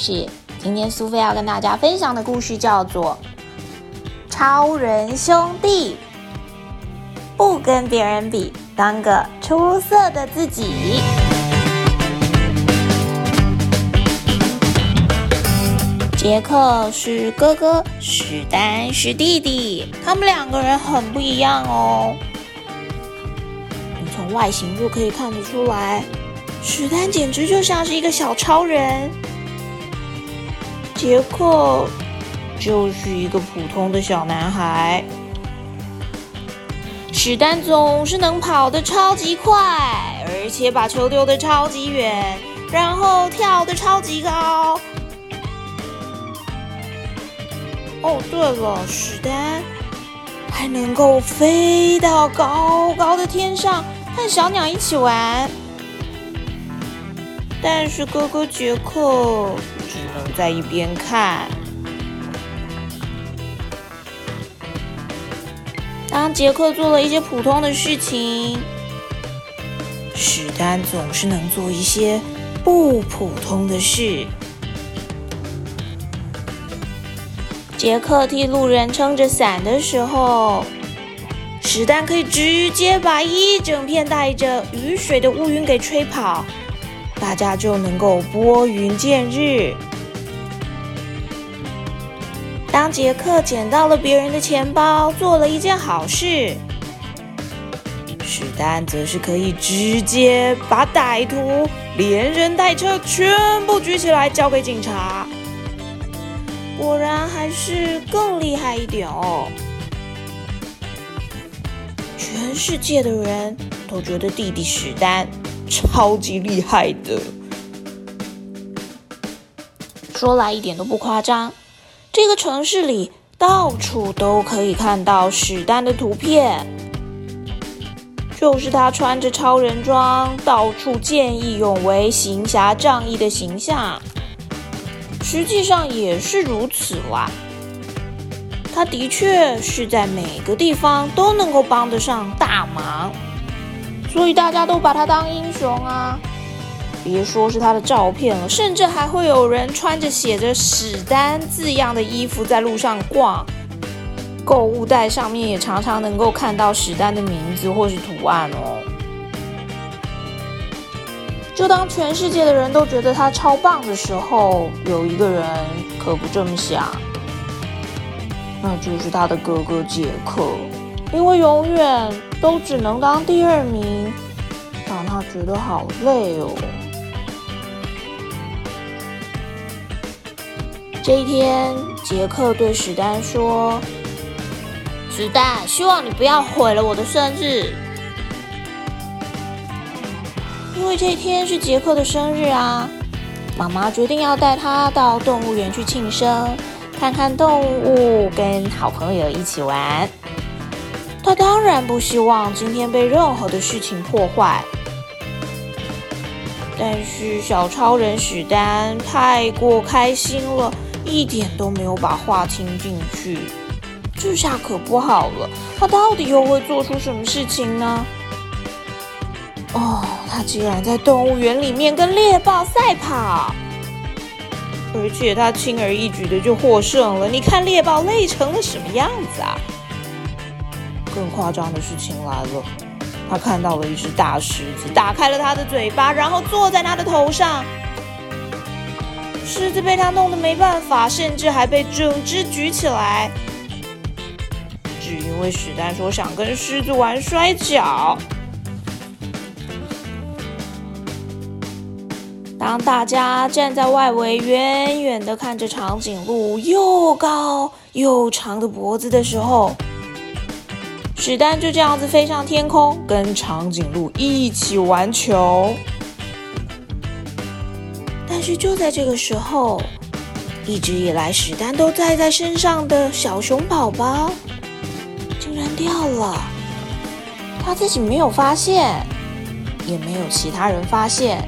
事。今天苏菲要跟大家分享的故事叫做《超人兄弟》，不跟别人比，当个出色的自己。杰克是哥哥，史丹是弟弟，他们两个人很不一样哦。你从外形就可以看得出来。史丹简直就像是一个小超人，杰克就是一个普通的小男孩。史丹总是能跑得超级快，而且把球丢得超级远，然后跳得超级高。哦，对了，史丹还能够飞到高高的天上，和小鸟一起玩。但是哥哥杰克在一边看。当杰克做了一些普通的事情，史丹总是能做一些不普通的事。杰克替路人撑着伞的时候，史丹可以直接把一整片带着雨水的乌云给吹跑。大家就能够拨云见日。当杰克捡到了别人的钱包，做了一件好事，史丹则是可以直接把歹徒连人带车全部举起来交给警察。果然还是更厉害一点哦！全世界的人都觉得弟弟史丹。超级厉害的，说来一点都不夸张。这个城市里到处都可以看到史丹的图片，就是他穿着超人装，到处见义勇为、行侠仗义的形象。实际上也是如此啦，他的确是在每个地方都能够帮得上大忙。所以大家都把他当英雄啊！别说是他的照片了，甚至还会有人穿着写着“史丹”字样的衣服在路上逛，购物袋上面也常常能够看到史丹的名字或是图案哦。就当全世界的人都觉得他超棒的时候，有一个人可不这么想，那就是他的哥哥杰克。因为永远都只能当第二名，让他觉得好累哦。这一天，杰克对史丹说：“史丹，希望你不要毁了我的生日，因为这一天是杰克的生日啊。妈妈决定要带他到动物园去庆生，看看动物，跟好朋友一起玩。”他当然不希望今天被任何的事情破坏，但是小超人史丹太过开心了，一点都没有把话听进去。这下可不好了，他到底又会做出什么事情呢？哦，他竟然在动物园里面跟猎豹赛跑，而且他轻而易举的就获胜了。你看猎豹累成了什么样子啊？更夸张的事情来了，他看到了一只大狮子，打开了他的嘴巴，然后坐在他的头上。狮子被他弄得没办法，甚至还被整只举起来。只因为史丹说想跟狮子玩摔跤。当大家站在外围，远远的看着长颈鹿又高又长的脖子的时候，史丹就这样子飞上天空，跟长颈鹿一起玩球。但是就在这个时候，一直以来史丹都带在身上的小熊宝宝竟然掉了。他自己没有发现，也没有其他人发现。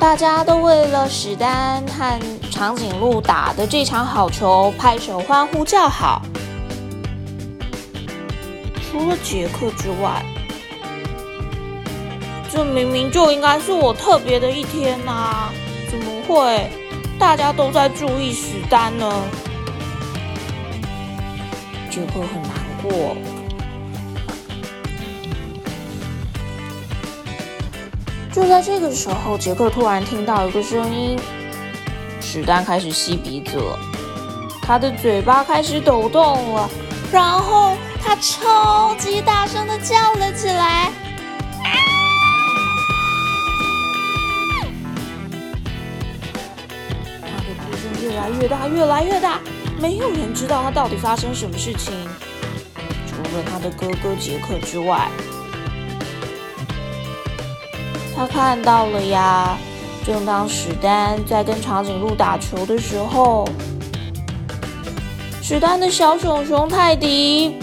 大家都为了史丹和长颈鹿打的这场好球拍手欢呼叫好。除了杰克之外，这明明就应该是我特别的一天呐！怎么会大家都在注意史丹呢。杰克很难过。就在这个时候，杰克突然听到一个声音，史丹开始吸鼻子了，他的嘴巴开始抖动了，然后他超级大声的叫了起来。越来越大，越来越大，没有人知道他到底发生什么事情，除了他的哥哥杰克之外。他看到了呀！正当史丹在跟长颈鹿打球的时候，史丹的小熊熊泰迪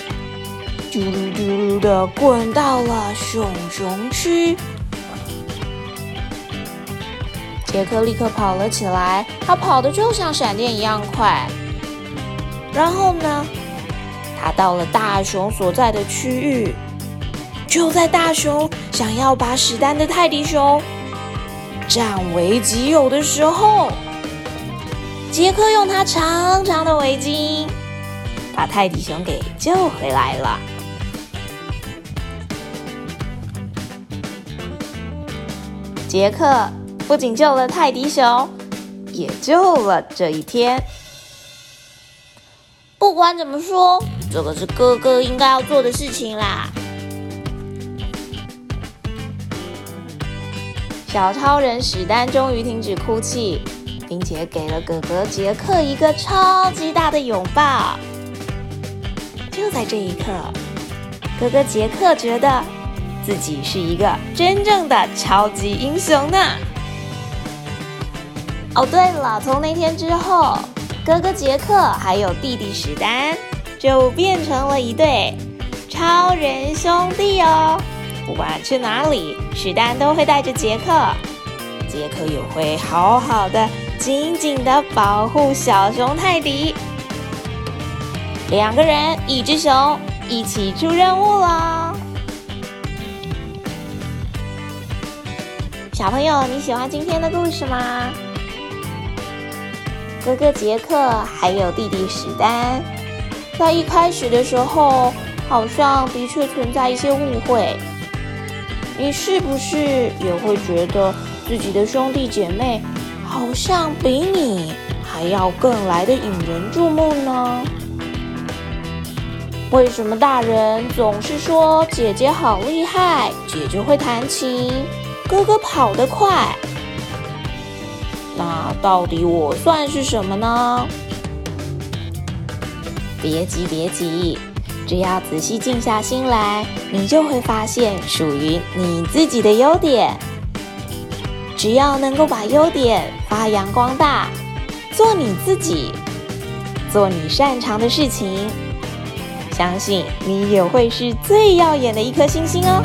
嘟噜嘟噜的滚到了熊熊区。杰克立刻跑了起来，他跑的就像闪电一样快。然后呢，他到了大熊所在的区域。就在大熊想要把史丹的泰迪熊占为己有的时候，杰克用他长长的围巾把泰迪熊给救回来了。杰克不仅救了泰迪熊，也救了这一天。不管怎么说，这个是哥哥应该要做的事情啦。小超人史丹终于停止哭泣，并且给了哥哥杰克一个超级大的拥抱。就在这一刻，哥哥杰克觉得自己是一个真正的超级英雄呢。哦，对了，从那天之后，哥哥杰克还有弟弟史丹就变成了一对超人兄弟哦。不管去哪里，史丹都会带着杰克，杰克也会好好的、紧紧的保护小熊泰迪。两个人，一只熊，一起出任务了。小朋友，你喜欢今天的故事吗？哥哥杰克还有弟弟史丹，在一开始的时候，好像的确存在一些误会。你是不是也会觉得自己的兄弟姐妹好像比你还要更来的引人注目呢？为什么大人总是说姐姐好厉害，姐姐会弹琴，哥哥跑得快？那到底我算是什么呢？别急，别急。只要仔细静下心来，你就会发现属于你自己的优点。只要能够把优点发扬光大，做你自己，做你擅长的事情，相信你也会是最耀眼的一颗星星哦。